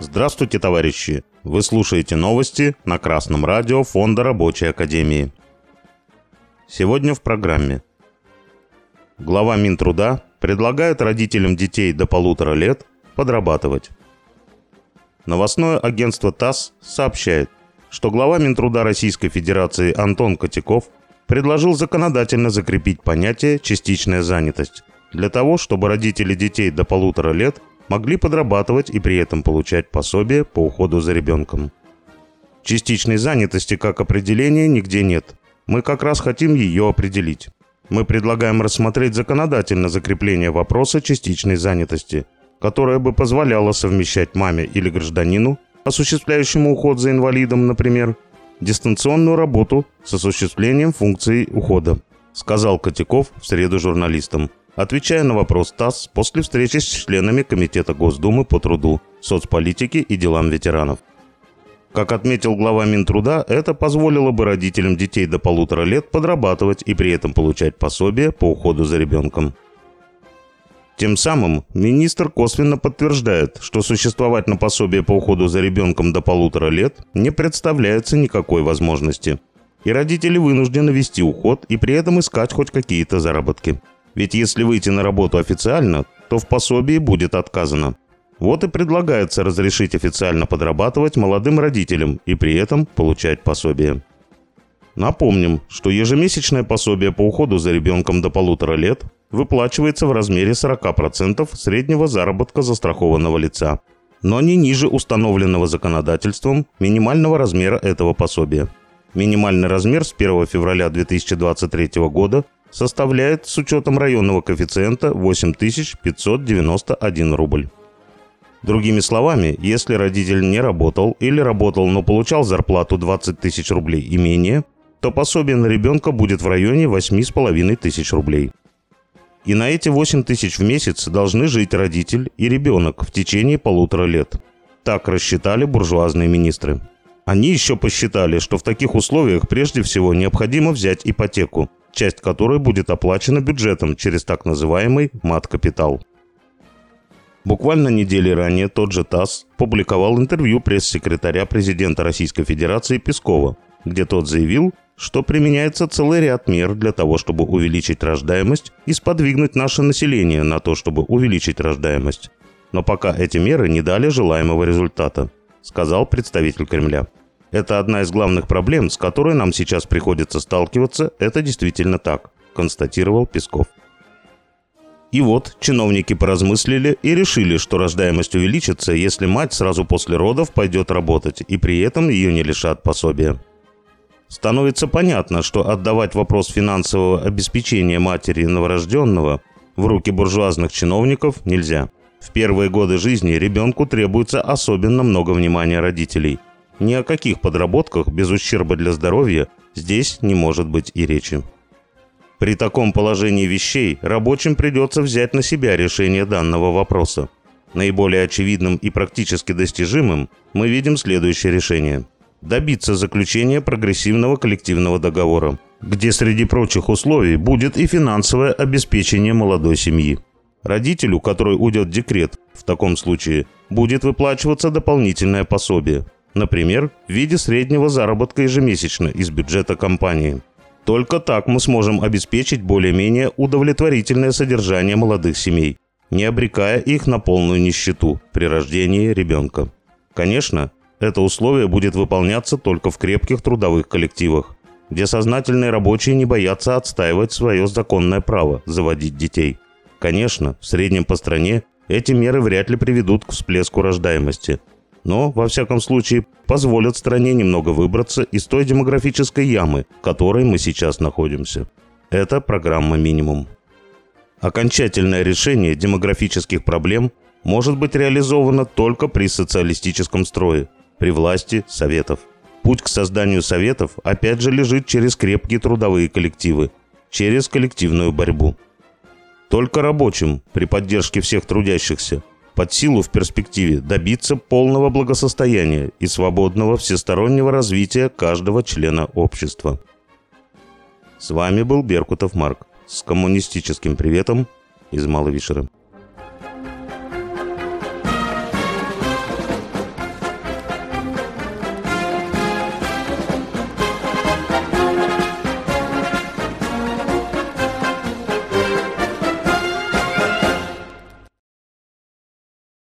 Здравствуйте, товарищи! Вы слушаете новости на Красном радио Фонда Рабочей Академии. Сегодня в программе. Глава Минтруда предлагает родителям детей до полутора лет подрабатывать. Новостное агентство ТАСС сообщает, что глава Минтруда Российской Федерации Антон Котяков предложил законодательно закрепить понятие «частичная занятость» для того, чтобы родители детей до полутора лет могли подрабатывать и при этом получать пособие по уходу за ребенком. Частичной занятости как определения нигде нет. Мы как раз хотим ее определить. Мы предлагаем рассмотреть законодательно закрепление вопроса частичной занятости, которое бы позволяло совмещать маме или гражданину, осуществляющему уход за инвалидом, например, дистанционную работу с осуществлением функции ухода, сказал Котяков в среду журналистам отвечая на вопрос ТАСС после встречи с членами Комитета Госдумы по труду, соцполитике и делам ветеранов. Как отметил глава Минтруда, это позволило бы родителям детей до полутора лет подрабатывать и при этом получать пособие по уходу за ребенком. Тем самым министр косвенно подтверждает, что существовать на пособие по уходу за ребенком до полутора лет не представляется никакой возможности. И родители вынуждены вести уход и при этом искать хоть какие-то заработки. Ведь если выйти на работу официально, то в пособии будет отказано. Вот и предлагается разрешить официально подрабатывать молодым родителям и при этом получать пособие. Напомним, что ежемесячное пособие по уходу за ребенком до полутора лет выплачивается в размере 40% среднего заработка застрахованного лица, но не ниже установленного законодательством минимального размера этого пособия. Минимальный размер с 1 февраля 2023 года составляет с учетом районного коэффициента 8591 рубль. Другими словами, если родитель не работал или работал, но получал зарплату 20 тысяч рублей и менее, то пособие на ребенка будет в районе 8,5 тысяч рублей. И на эти 8 тысяч в месяц должны жить родитель и ребенок в течение полутора лет. Так рассчитали буржуазные министры. Они еще посчитали, что в таких условиях прежде всего необходимо взять ипотеку, часть которой будет оплачена бюджетом через так называемый мат-капитал. Буквально недели ранее тот же ТАСС публиковал интервью пресс-секретаря президента Российской Федерации Пескова, где тот заявил, что применяется целый ряд мер для того, чтобы увеличить рождаемость и сподвигнуть наше население на то, чтобы увеличить рождаемость. Но пока эти меры не дали желаемого результата, сказал представитель Кремля. Это одна из главных проблем, с которой нам сейчас приходится сталкиваться, это действительно так, констатировал Песков. И вот чиновники поразмыслили и решили, что рождаемость увеличится, если мать сразу после родов пойдет работать, и при этом ее не лишат пособия. Становится понятно, что отдавать вопрос финансового обеспечения матери новорожденного в руки буржуазных чиновников нельзя. В первые годы жизни ребенку требуется особенно много внимания родителей – ни о каких подработках без ущерба для здоровья здесь не может быть и речи. При таком положении вещей рабочим придется взять на себя решение данного вопроса. Наиболее очевидным и практически достижимым мы видим следующее решение. Добиться заключения прогрессивного коллективного договора, где среди прочих условий будет и финансовое обеспечение молодой семьи. Родителю, который уйдет декрет, в таком случае будет выплачиваться дополнительное пособие – Например, в виде среднего заработка ежемесячно из бюджета компании. Только так мы сможем обеспечить более-менее удовлетворительное содержание молодых семей, не обрекая их на полную нищету при рождении ребенка. Конечно, это условие будет выполняться только в крепких трудовых коллективах, где сознательные рабочие не боятся отстаивать свое законное право заводить детей. Конечно, в среднем по стране эти меры вряд ли приведут к всплеску рождаемости – но, во всяком случае, позволят стране немного выбраться из той демографической ямы, в которой мы сейчас находимся. Это программа «Минимум». Окончательное решение демографических проблем может быть реализовано только при социалистическом строе, при власти Советов. Путь к созданию Советов опять же лежит через крепкие трудовые коллективы, через коллективную борьбу. Только рабочим, при поддержке всех трудящихся, под силу в перспективе добиться полного благосостояния и свободного всестороннего развития каждого члена общества. С вами был Беркутов Марк. С коммунистическим приветом. из Малой Вишеры.